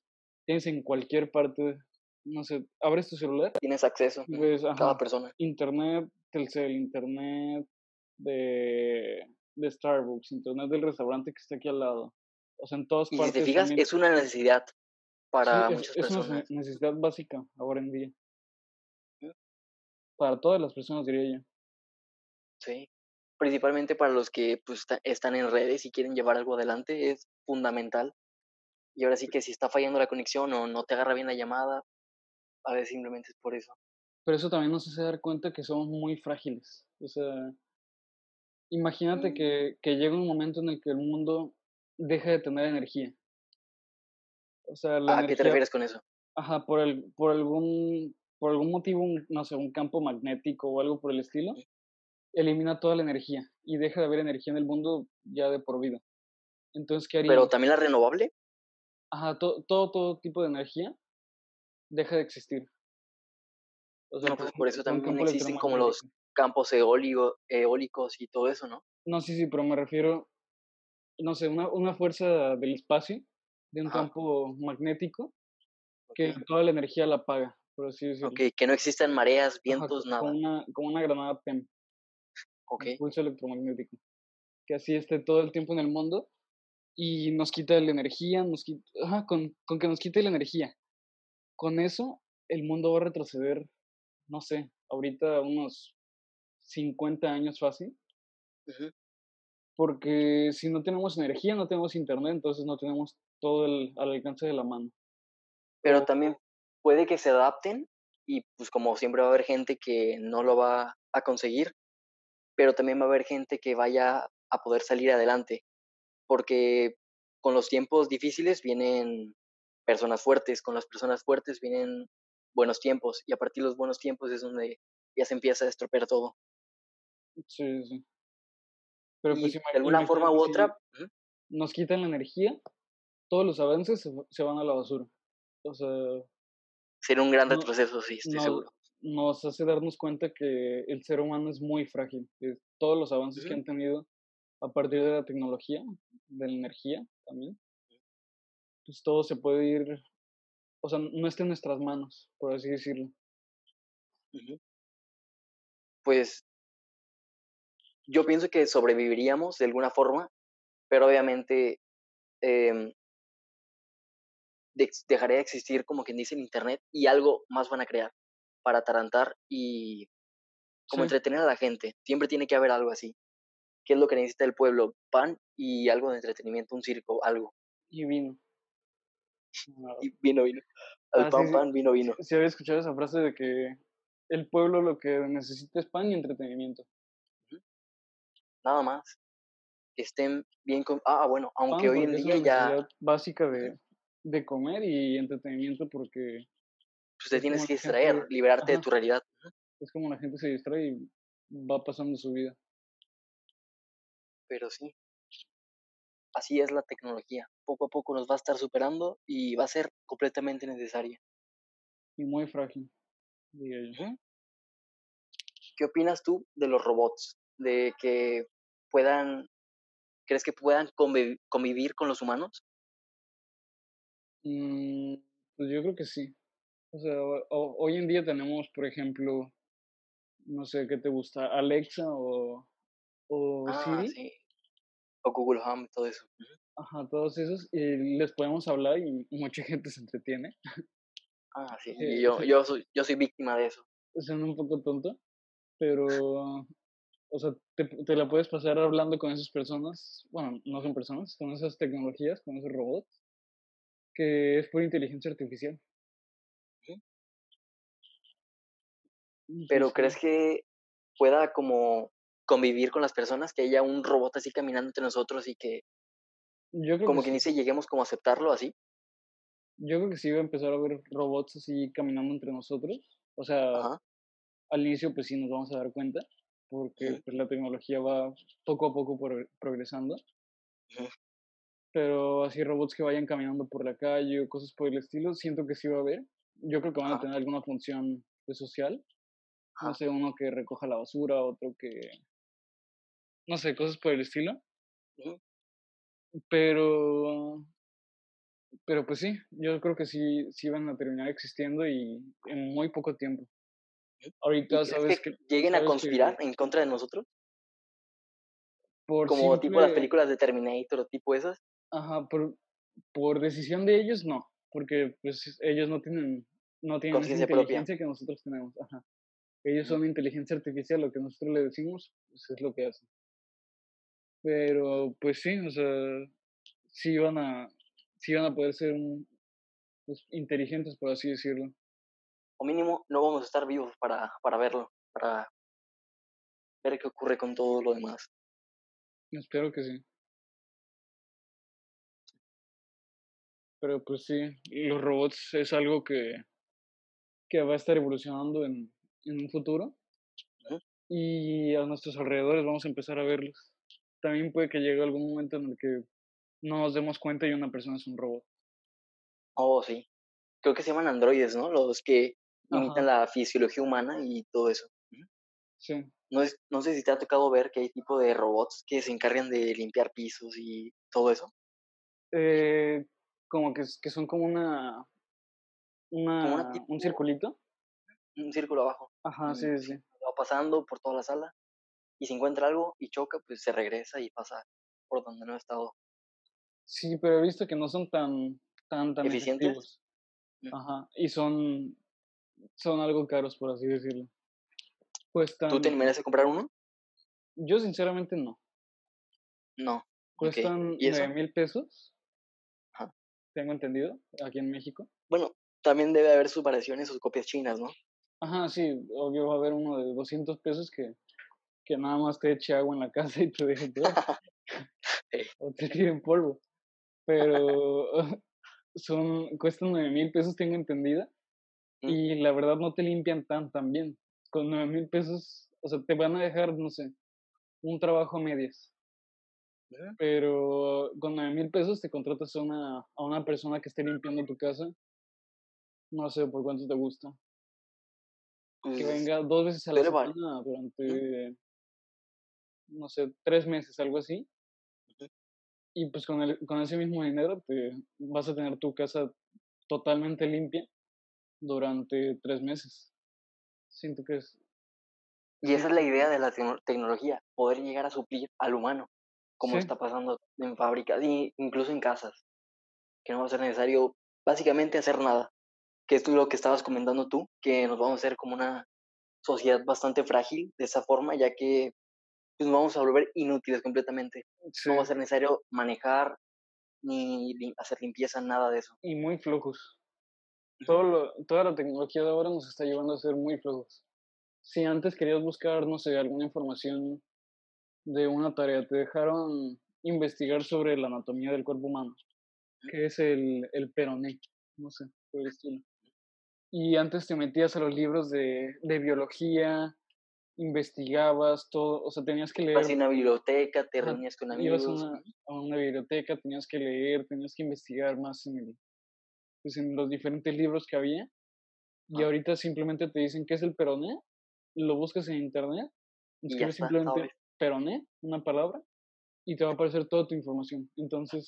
A: tienes en cualquier parte, no sé, abres tu celular.
B: Tienes acceso a cada persona.
A: Internet, Telcel, Internet de, de Starbucks, Internet del restaurante que está aquí al lado. O sea, en todas
B: partes. Si te fijas, es una necesidad para muchas
A: personas. Es una necesidad básica ahora en día. Para todas las personas, diría yo.
B: Sí. Principalmente para los que pues, están en redes y quieren llevar algo adelante, es fundamental. Y ahora sí que si está fallando la conexión o no te agarra bien la llamada, a veces simplemente es por eso.
A: Pero eso también nos hace dar cuenta que somos muy frágiles. O sea, imagínate mm. que, que llega un momento en el que el mundo deja de tener energía.
B: O sea, la ¿A qué te refieres con eso?
A: Ajá, por, el, por, algún, por algún motivo, no sé, un campo magnético o algo por el estilo, elimina toda la energía y deja de haber energía en el mundo ya de por vida. Entonces, ¿qué haría?
B: ¿Pero también la renovable?
A: Ajá, todo, todo tipo de energía deja de existir.
B: O sea, no, pues por eso también existen como los campos eólicos y todo eso, ¿no?
A: No, sí, sí, pero me refiero no sé, una, una fuerza del espacio, de un campo magnético, que toda la energía la apaga, por así decirlo.
B: Ok, que no existen mareas, vientos.
A: Como una, como una granada PEM.
B: Ok.
A: pulso electromagnético. Que así esté todo el tiempo en el mundo y nos quita la energía, nos quita, ajá, con, con que nos quite la energía. Con eso, el mundo va a retroceder, no sé, ahorita unos 50 años fácil porque si no tenemos energía, no tenemos internet, entonces no tenemos todo el, al alcance de la mano.
B: Pero también puede que se adapten y pues como siempre va a haber gente que no lo va a conseguir, pero también va a haber gente que vaya a poder salir adelante, porque con los tiempos difíciles vienen personas fuertes, con las personas fuertes vienen buenos tiempos y a partir de los buenos tiempos es donde ya se empieza a estropear todo.
A: Sí, sí.
B: Pero pues, de alguna forma u otra...
A: Nos quitan la energía, todos los avances se, van a la basura. O sea...
B: Sería un gran retroceso, sí, estoy seguro.
A: Nos hace darnos cuenta que el ser humano es muy frágil. todos los avances que han tenido a partir de la tecnología, de la energía también, pues todo se puede ir, o sea, no está en nuestras manos, por así decirlo.
B: Pues yo pienso que sobreviviríamos de alguna forma, pero obviamente eh, dejaría de existir, como quien dice, el Internet y algo más van a crear para atarantar y como entretener a la gente. Siempre tiene que haber algo así. ¿Qué es lo que necesita el pueblo? Pan y algo de entretenimiento, un circo, algo.
A: Y vino.
B: Y vino, vino. Al ah, pan, pan, vino, vino.
A: Sí, había escuchado esa frase de que el pueblo lo que necesita es pan y entretenimiento
B: nada más. Que estén bien con... Ah, bueno, aunque hoy en día ya...
A: Básica de, de comer y entretenimiento porque...
B: Pues te tienes que distraer, liberarte de tu realidad.
A: Es como la gente se distrae y va pasando su vida.
B: Pero sí, así es la tecnología. Poco a poco nos va a estar superando y va a ser completamente necesaria.
A: Y muy frágil,
B: ¿Qué opinas tú de los robots? De que puedan, ¿crees que puedan convivir, con los humanos?
A: Mm, pues yo creo que sí. O sea, hoy en día tenemos, por ejemplo, no sé qué te gusta, Alexa o, o
B: ah, Sí. O Google Home, todo eso.
A: Ajá, todos esos. Y les podemos hablar y mucha *laughs* gente se entretiene.
B: Ah, sí. Y yo, yo, soy, yo soy víctima de eso.
A: Suena un poco tonto, pero *laughs* o sea, te, te, la puedes pasar hablando con esas personas, bueno, no son personas, con esas tecnologías, con esos robots, que es por inteligencia artificial.
B: Pero ¿crees que pueda como convivir con las personas, que haya un robot así caminando entre nosotros y que, Yo creo como que, ni se lleguemos como a aceptarlo así?
A: Yo creo que sí va a empezar a haber robots así caminando entre nosotros. O sea, al inicio pues sí nos vamos a dar cuenta porque pues, la tecnología va poco a poco progresando. Pero así robots que vayan caminando por la calle o cosas por el estilo, siento que sí va a haber. Yo creo que van a tener alguna función pues, social. No sé, uno que recoja la basura, otro que... No sé, cosas por el estilo. Pero... Pero pues sí, yo creo que sí, sí van a terminar existiendo y en muy poco tiempo.
B: Ahorita sabes que, lleguen a conspirar en contra de nosotros. Por como tipo las películas de Terminator o tipo esas.
A: Ajá, por, por decisión de ellos no, porque pues ellos no tienen no tienen esa inteligencia que nosotros tenemos. Ajá. Ellos son inteligencia artificial, lo que nosotros le decimos, pues es lo que hacen. Pero pues sí, o sea, sí van a, sí van a poder ser pues, inteligentes, por así decirlo.
B: O mínimo, no vamos a estar vivos para, para verlo, para ver qué ocurre con todo lo demás.
A: Espero que sí. Pero pues sí, los robots es algo que, que va a estar evolucionando en, en un futuro. Y a nuestros alrededores vamos a empezar a verlos. También puede que llegue algún momento en el que no nos demos cuenta y una persona es un robot.
B: Oh, sí. Creo que se llaman androides, ¿no? Los que imitan la fisiología humana y todo eso. Sí. No, es, no sé si te ha tocado ver que hay tipo de robots que se encargan de limpiar pisos y todo eso.
A: Eh, como que, que son como una, una, un circulito.
B: Un círculo abajo.
A: Ajá, sí, sí.
B: Va pasando por toda la sala y si encuentra algo y choca, pues se regresa y pasa por donde no ha estado.
A: Sí, pero he visto que no son tan, tan, tan eficientes. Mm. Ajá, y son, son algo caros, por así decirlo.
B: ¿Tú te a comprar uno?
A: Yo sinceramente no.
B: No.
A: Cuestan nueve mil pesos. Ajá. Tengo entendido, aquí en México.
B: Bueno, también debe haber sus variaciones, sus copias chinas, ¿no?
A: Ajá, sí, obvio va a haber uno de 200 pesos que, que nada más te eche agua en la casa y te deje *laughs* todo. *laughs* o te tiren polvo. Pero *laughs* son, cuestan nueve mil pesos, tengo entendida. Mm. Y la verdad no te limpian tan, tan bien con nueve mil pesos, o sea, te van a dejar, no sé, un trabajo a medias. Pero con nueve mil pesos te contratas a una, a una persona que esté limpiando tu casa. No sé por cuánto te gusta. Que pues, venga dos veces a la semana durante, no sé, tres meses, algo así. Y pues con, el, con ese mismo dinero te vas a tener tu casa totalmente limpia durante tres meses. Siento que es...
B: Y esa es la idea de la tecnología, poder llegar a suplir al humano, como está pasando en fábricas incluso en casas, que no va a ser necesario básicamente hacer nada, que es lo que estabas comentando tú, que nos vamos a hacer como una sociedad bastante frágil de esa forma, ya que pues, nos vamos a volver inútiles completamente. No va a ser necesario manejar ni hacer limpieza, nada de eso.
A: Y muy flojos. Todo toda la tecnología de ahora nos está llevando a ser muy flojos. Si antes querías buscar, no sé, alguna información de una tarea, te dejaron investigar sobre la anatomía del cuerpo humano, que es el, el peroné, no sé, por el estilo. Y antes te metías a los libros de, de biología, investigabas todo, o sea, tenías que leer.
B: Vas a una biblioteca, te reunías con amigos.
A: Ibas a una, a una, biblioteca, tenías que leer, tenías que investigar más en el, pues, en los diferentes libros que había. Y ahorita simplemente te dicen qué es el peroné, lo buscas en internet, escribes simplemente peroné, una palabra, y te va a aparecer toda tu información. Entonces...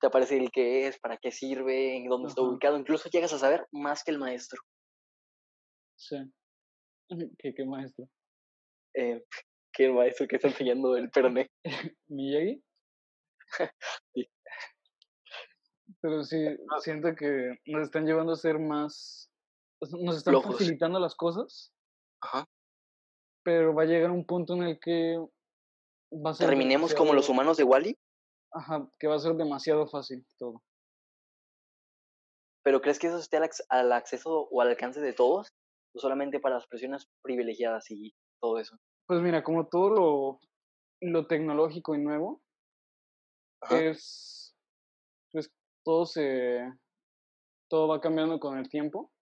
B: Te aparece el qué es, para qué sirve, en dónde está ubicado. Incluso llegas a saber más que el maestro.
A: Sí. ¿Qué, qué maestro?
B: Eh, *laughs* ¿Qué maestro que está enseñando el peroné? *laughs*
A: ¿Miyagi? *laughs* sí. Pero sí, siento que nos están llevando a ser más. Nos están facilitando las cosas. Ajá. Pero va a llegar un punto en el que.
B: Va a ser ¿Terminemos como los humanos de Wally?
A: Ajá, que va a ser demasiado fácil todo.
B: ¿Pero crees que eso esté al, acceso o al alcance de todos? ¿O solamente para las personas privilegiadas y todo eso?
A: Pues mira, como todo lo, lo tecnológico y nuevo, es todo se todo va cambiando con el tiempo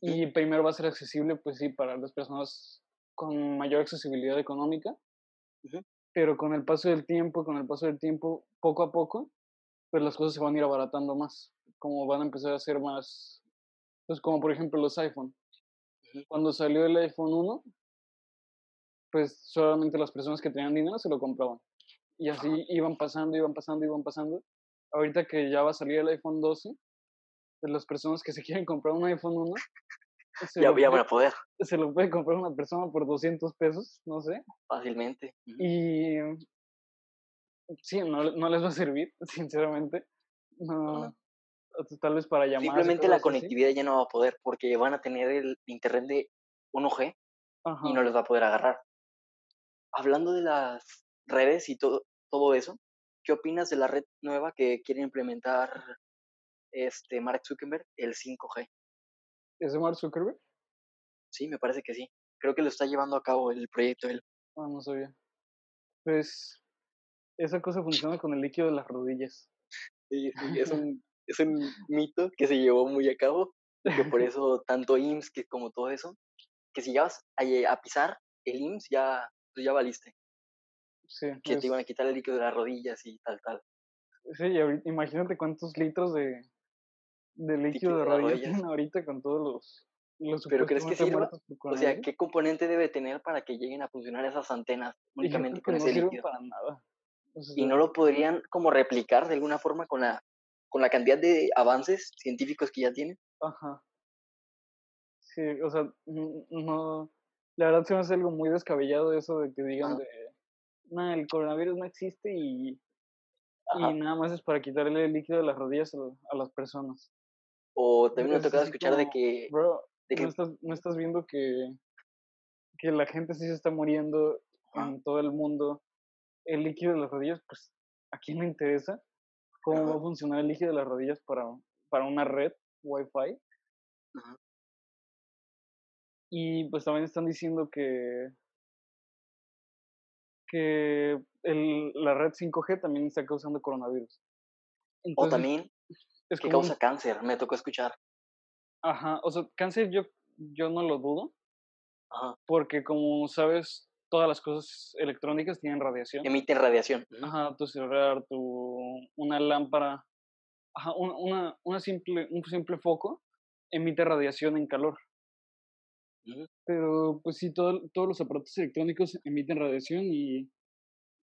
A: y primero va a ser accesible pues sí para las personas con mayor accesibilidad económica pero con el paso del tiempo, con el paso del tiempo, poco a poco, pues las cosas se van a ir abaratando más, como van a empezar a ser más, pues como por ejemplo los iPhone. Cuando salió el iPhone 1, pues solamente las personas que tenían dinero se lo compraban. Y así iban pasando, iban pasando, iban pasando. Ahorita que ya va a salir el iPhone 12, pues las personas que se quieren comprar un iPhone 1,
B: ya, van a poder.
A: Se lo puede comprar una persona por 200 pesos, no sé.
B: Fácilmente.
A: Y sí, no, no, les va a servir, *laughs* sinceramente. No, tal vez para llamar.
B: Simplemente la conectividad ya no va a poder porque van a tener el internet de 1G y no les va a poder agarrar. Hablando de las redes y todo, todo eso, ¿qué opinas de la red nueva que quiere implementar este Mark Zuckerberg, el 5G?
A: ¿Es de Mark Zuckerberg?
B: Sí, me parece que sí. Creo que lo está llevando a cabo el proyecto él.
A: Ah, no sabía. Pues esa cosa funciona con el líquido de las rodillas.
B: Sí, sí, es *laughs* un, es un mito que se llevó muy a cabo, que por *laughs* eso tanto IMSS que como todo eso, que si llevas a, a pisar el IMSS ya, pues ya valiste.
A: Sí,
B: que te iban a quitar el líquido de las rodillas y tal, tal.
A: Sí, imagínate cuántos litros de, de líquido de rodillas tienen ahorita con todos los... los
B: ¿Pero crees que sirva? O sea, ¿qué componente debe tener para que lleguen a funcionar esas antenas únicamente con ese líquido?
A: para nada.
B: y no lo podrían como replicar de alguna forma con la, con la cantidad de avances científicos que ya tienen.
A: Ajá. Sí, o sea, no, la verdad se me hace algo muy descabellado eso de que digan de, no, el coronavirus no existe y, y nada más es para quitarle el líquido de las rodillas a, las personas.
B: O también me ha tocado escuchar de que...
A: Bro, ¿no, estás, ¿no estás viendo que, que la gente sí se está muriendo en todo el mundo? El líquido de las rodillas, pues, ¿a quién le interesa? ¿Cómo va a funcionar el líquido de las rodillas para, para una red Wi-Fi? Y pues también están diciendo que, que el, la red 5G también está causando coronavirus.
B: o también es que causa cáncer, me tocó escuchar.
A: Ajá, o sea, cáncer yo, yo no lo dudo. Ajá. Porque como sabes, todas las cosas electrónicas tienen radiación.
B: Emiten radiación.
A: Ajá, tu celular, tu, una lámpara, ajá, una, una simple, un simple foco emite radiación en calor. Pero pues sí, todo, todos los aparatos electrónicos emiten radiación y,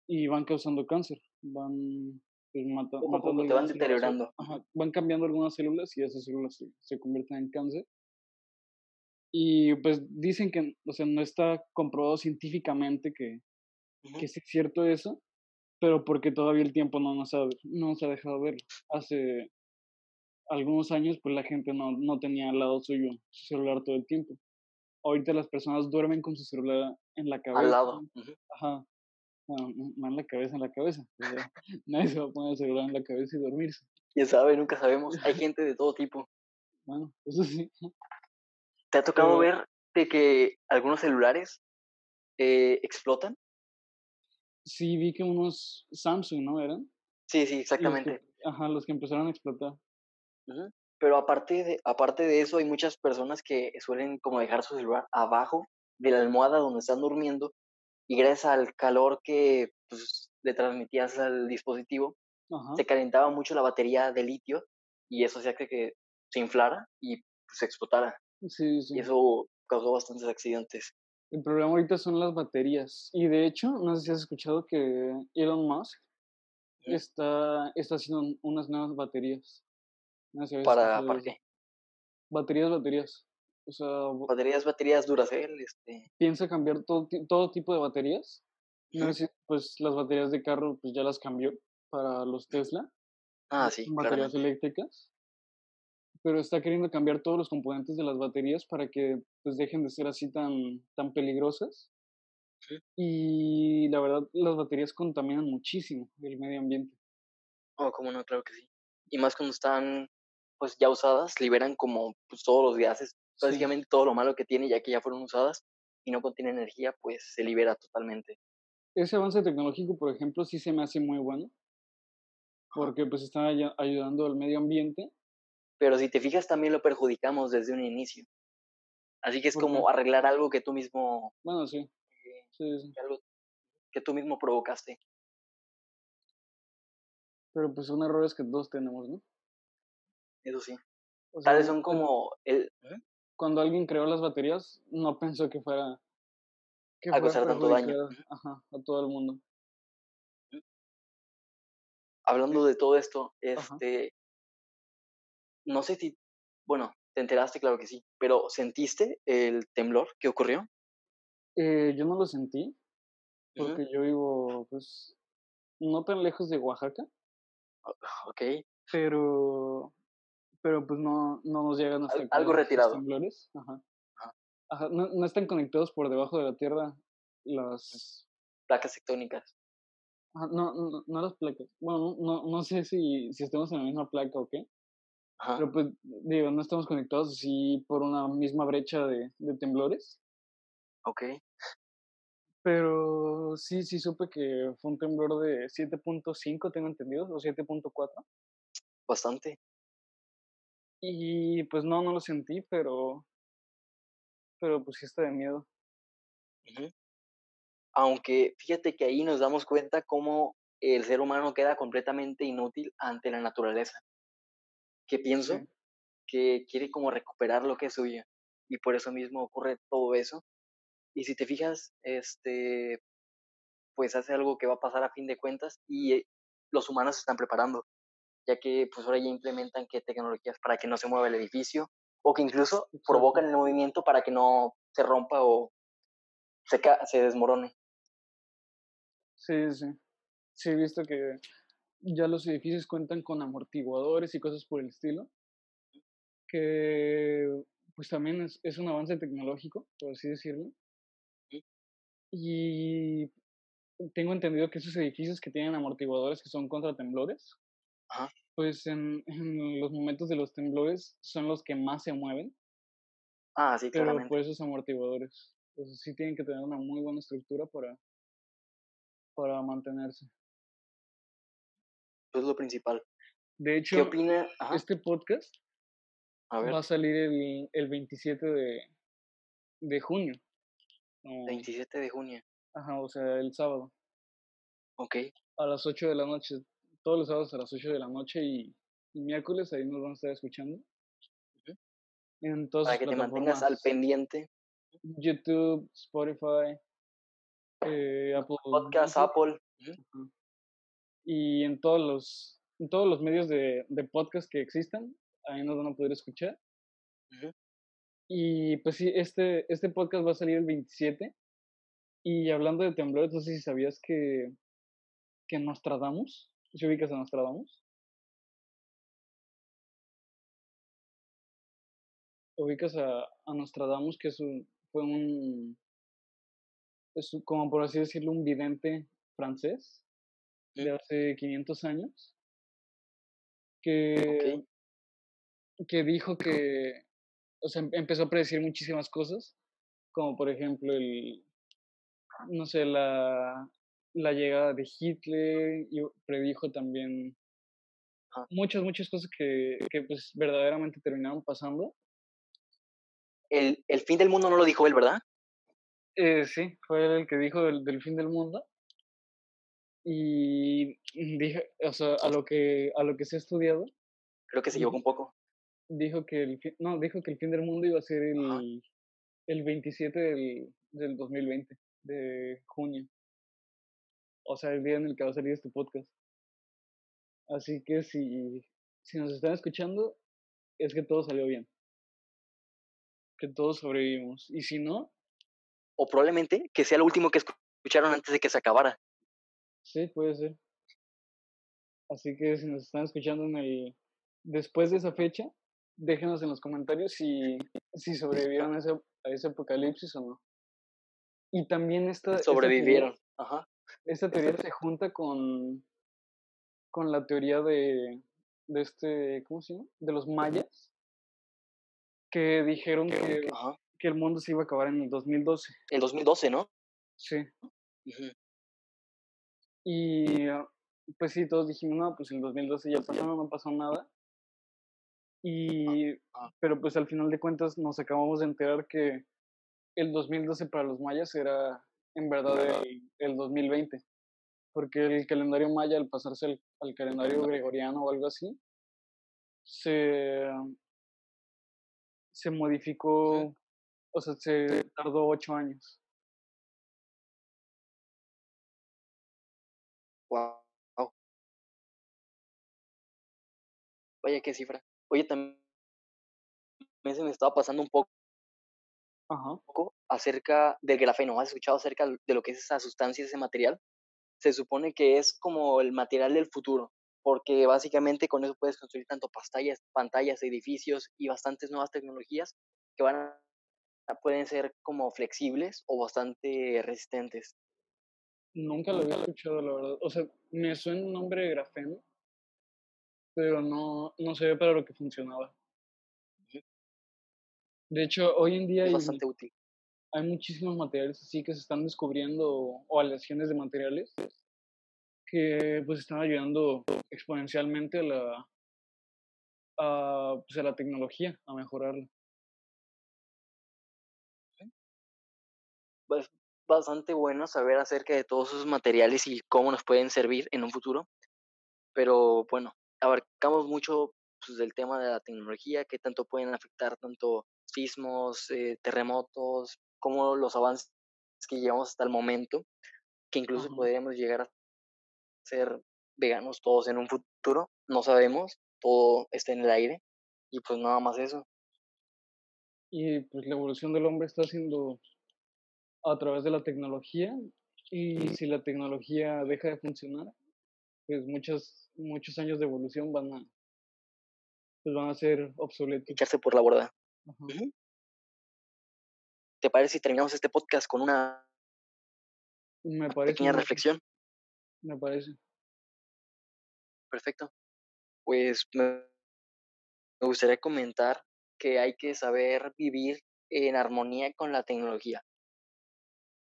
A: y van causando cáncer. Van pues,
B: matando. Te van deteriorando.
A: van cambiando algunas células y esas células se, convierten en cáncer. Y pues dicen que, o sea, no está comprobado científicamente que, que es cierto eso, pero porque todavía el tiempo no nos ha, no nos ha dejado verlo. Hace algunos años, pues la gente no, no tenía al lado suyo su celular todo el tiempo ahorita las personas duermen con su celular en la cabeza.
B: Al lado.
A: Ajá. Bueno, no en la cabeza, en la cabeza. *laughs* nadie se va a poner el celular en la cabeza y dormirse.
B: Quién sabe, nunca sabemos. Hay *laughs* gente de todo tipo.
A: Bueno, eso sí.
B: ¿Te ha tocado ver de que algunos celulares eh, explotan?
A: Sí, vi que unos Samsung, ¿no? ¿Eran?
B: Sí, sí, exactamente.
A: ajá, los que empezaron a explotar.
B: Pero aparte de, aparte de eso, hay muchas personas que suelen como dejar su celular abajo de la almohada donde están durmiendo y gracias al calor que pues, le transmitías al dispositivo, se calentaba mucho la batería de litio y eso hacía que, se inflara y se pues, explotara.
A: Sí, sí.
B: Y eso causó bastantes accidentes.
A: El problema ahorita son las baterías. Y de hecho, no sé si has escuchado que Elon Musk está, está haciendo unas nuevas baterías.
B: ¿Para, ¿Para qué?
A: Baterías, baterías. O sea,
B: baterías, baterías Duracell, este.
A: Piensa cambiar todo, todo tipo de baterías. No pues las baterías de carro, pues ya las cambió para los Tesla.
B: Ah, sí.
A: Baterías eléctricas. Pero está queriendo cambiar todos los componentes de las baterías para que pues dejen de ser así tan, tan peligrosas. Y la verdad, las baterías contaminan muchísimo el medio ambiente.
B: Oh, cómo no, claro que sí. Y más cuando están pues ya usadas, liberan como pues, todos los gases, básicamente todo lo malo que tiene ya que ya fueron usadas y no contiene energía, pues se libera totalmente.
A: Ese avance tecnológico, por ejemplo, sí se me hace muy bueno, porque pues está ayudando al medio ambiente.
B: Pero si te fijas, también lo perjudicamos desde un inicio. Así que es como arreglar algo que tú mismo...
A: Bueno, sí. Eh, sí, sí.
B: Algo que tú mismo provocaste.
A: Pero pues son errores que todos tenemos, ¿no?
B: Eso sí. Tal vez son como el...
A: Cuando alguien creó las baterías, no pensó que fuera...
B: Que a causar tanto daño.
A: Ajá, a todo el mundo.
B: Hablando de todo esto, este... No sé si... Bueno, te enteraste, claro que sí, pero ¿sentiste el temblor que ocurrió?
A: Eh, yo no lo sentí, porque yo vivo, pues, no tan lejos de Oaxaca.
B: Ok.
A: Pero, pero pues no, no nos llegan hasta
B: Algo retirado.
A: temblores. Ajá. Ajá. No, no, están conectados por debajo de la tierra las...
B: Placas tectónicas.
A: no, no, no, las placas. Bueno, no, no sé si, si estamos en la misma placa o qué. Ajá. Pero pues, digo, no estamos conectados así por una misma brecha de, de temblores.
B: Ok.
A: Pero sí, sí supe que fue un temblor de 7.5, tengo entendido, o 7.4.
B: Bastante.
A: Y pues no, no lo sentí, pero. Pero pues sí está de miedo.
B: Aunque fíjate que ahí nos damos cuenta cómo el ser humano queda completamente inútil ante la naturaleza. Que pienso que quiere como recuperar lo que es suyo. Y por eso mismo ocurre todo eso. Y si te fijas, este, pues hace algo que va a pasar a fin de cuentas y eh, los humanos se están preparando, ya que pues ahora ya implementan qué tecnologías para que no se mueva el edificio o que incluso provocan el movimiento para que no se rompa o se, se desmorone.
A: Sí, sí. Sí, he visto que ya los edificios cuentan con amortiguadores y cosas por el estilo, que pues también es, es un avance tecnológico, por así decirlo, y tengo entendido que esos edificios que tienen amortiguadores que son contra temblores, pues en, en, los momentos de los temblores son los que más se mueven.
B: Ah, sí,
A: pero por esos amortiguadores. Entonces sí tienen que tener una muy buena estructura para, para mantenerse.
B: Eso es lo principal.
A: De hecho,
B: ¿Qué opina?
A: este podcast va a salir el, el 27 de, de junio.
B: 27 de junio.
A: Ajá, o sea, el sábado.
B: Ok.
A: A las 8 de la noche. Todos los sábados a las 8 de la noche y, miércoles ahí nos van a estar escuchando.
B: Para que te mantengas al pendiente.
A: YouTube, Spotify, eh, Apple.
B: Podcast, Apple.
A: Y en todos los, en todos los medios de, de podcast que existan, ahí nos van a poder escuchar. Y pues sí, este, este podcast va a salir el 27. Y hablando de temblores, no sé si sabías que, que Nostradamus, ¿se ubicas a Nostradamus? Ubicas a, a Nostradamus, que es un, fue un, es como por así decirlo, un vidente francés de hace 500 años, que, que dijo que o sea, em, empezó a predecir muchísimas cosas, como por ejemplo el, no sé, la, la llegada de Hitler y predijo también muchas, muchas cosas que, que pues verdaderamente terminaron pasando.
B: El, el fin del mundo no lo dijo él, ¿verdad?
A: Eh, sí, fue él el que dijo del, del fin del mundo. Y dije, o sea, a lo que, a lo que se ha estudiado.
B: Creo que se equivocó un poco
A: dijo que el fin, no, dijo que el fin del mundo iba a ser el, el 27 del, del 2020, de junio. O sea, el día en el que va a salir este podcast. Así que si, si nos están escuchando, es que todo salió bien. Que todos sobrevivimos. Y si no...
B: O probablemente que sea lo último que escucharon antes de que se acabara.
A: Sí, puede ser. Así que si nos están escuchando en el, después de esa fecha, déjenos en los comentarios si, si sobrevivieron a ese, a ese apocalipsis o no. Y también esta...
B: Sobrevivieron,
A: esta teoría, Ajá. Esta teoría se junta con, con la teoría de, de este, ¿cómo se llama? De los mayas, que dijeron que, que el mundo se iba a acabar en el 2012.
B: El 2012, ¿no?
A: Sí. Y ah, pues sí, todos dijimos, no, pues en el 2012 ya pasó, no pasó nada. Y, pero pues al final de cuentas nos acabamos de enterar que el 2012 para los mayas era en verdad el, 2020, porque el calendario maya, al pasarse al, calendario gregoriano o algo así, se, se modificó, o sea, se tardó ocho años.
B: Wow. Vaya, qué cifra. Oye, también se me estaba pasando un poco acerca del grafeno. ¿Has escuchado acerca de lo que es esa sustancia, ese material? Se supone que es como el material del futuro, porque básicamente con eso puedes construir tanto pantallas, pantallas, edificios y bastantes nuevas tecnologías que van a, pueden ser como flexibles o bastante resistentes.
A: Nunca lo había escuchado, la verdad. O sea, me suena un nombre de grafeno, pero no, no sé para lo que funcionaba. De hecho, hoy en día
B: hay, bastante útil.
A: Hay muchísimos materiales así que se están descubriendo o aleaciones de materiales que pues están ayudando exponencialmente a la, a, pues, a la tecnología, a mejorarla.
B: Pues bastante bueno saber acerca de todos esos materiales y cómo nos pueden servir en un futuro. Pero bueno, abarcamos mucho pues, del tema de la tecnología, qué tanto pueden afectar tanto sismos, eh, terremotos, como los avances que llevamos hasta el momento, que incluso podríamos llegar a ser veganos todos en un futuro, no sabemos, todo está en el aire y pues nada más eso.
A: Y pues la evolución del hombre está haciendo a través de la tecnología y si la tecnología deja de funcionar, pues muchos, muchos años de evolución van a, pues van a ser obsoletos.
B: Echarse por la borda. ¿Te parece si terminamos este podcast con una pequeña reflexión?
A: Me parece.
B: Perfecto. Pues me gustaría comentar que hay que saber vivir en armonía con la tecnología,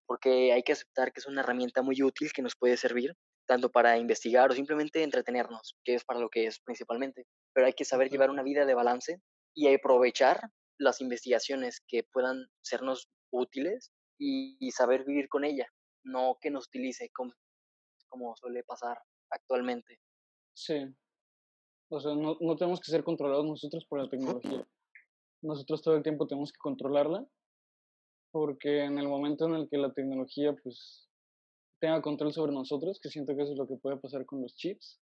B: porque hay que aceptar que es una herramienta muy útil que nos puede servir tanto para investigar o simplemente entretenernos, que es para lo que es principalmente, pero hay que saber llevar una vida de balance y aprovechar las investigaciones que puedan sernos útiles y, saber vivir con ella, no que nos utilice como, como suele pasar actualmente.
A: Sí. O sea, no, no tenemos que ser controlados nosotros por la tecnología. Nosotros todo el tiempo tenemos que controlarla porque en el momento en el que la tecnología pues tenga control sobre nosotros, que siento que eso es lo que puede pasar con los chips,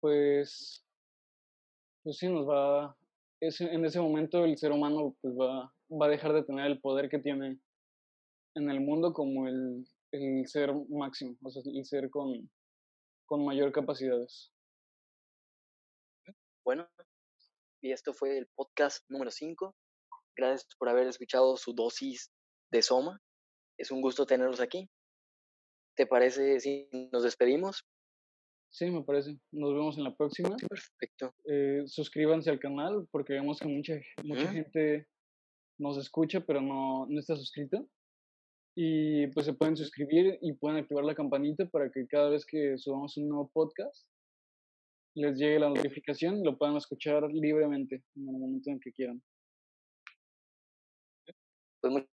A: pues, pues sí, nos va, en ese momento el ser humano pues va, va a dejar de tener el poder que tiene en el mundo como el, el ser máximo, o sea, el ser con, con mayor capacidades.
B: Bueno, y esto fue el podcast número 5. Gracias por haber escuchado su dosis de Soma. Es un gusto tenerlos aquí. ¿Te parece si nos despedimos?
A: Sí, me parece. Nos vemos en la próxima.
B: Perfecto.
A: Eh, suscríbanse al canal porque vemos que mucha, mucha gente nos escucha pero no, no está suscrita. Y pues se pueden suscribir y pueden activar la campanita para que cada vez que subamos un nuevo podcast les llegue la notificación y lo puedan escuchar libremente en el momento en que quieran.
B: Pues muchas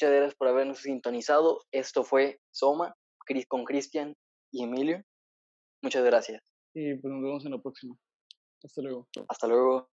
B: gracias por habernos sintonizado. Esto fue Soma con Cristian y Emilio. Muchas gracias.
A: Y pues nos vemos en la próxima. Hasta luego.
B: Hasta luego.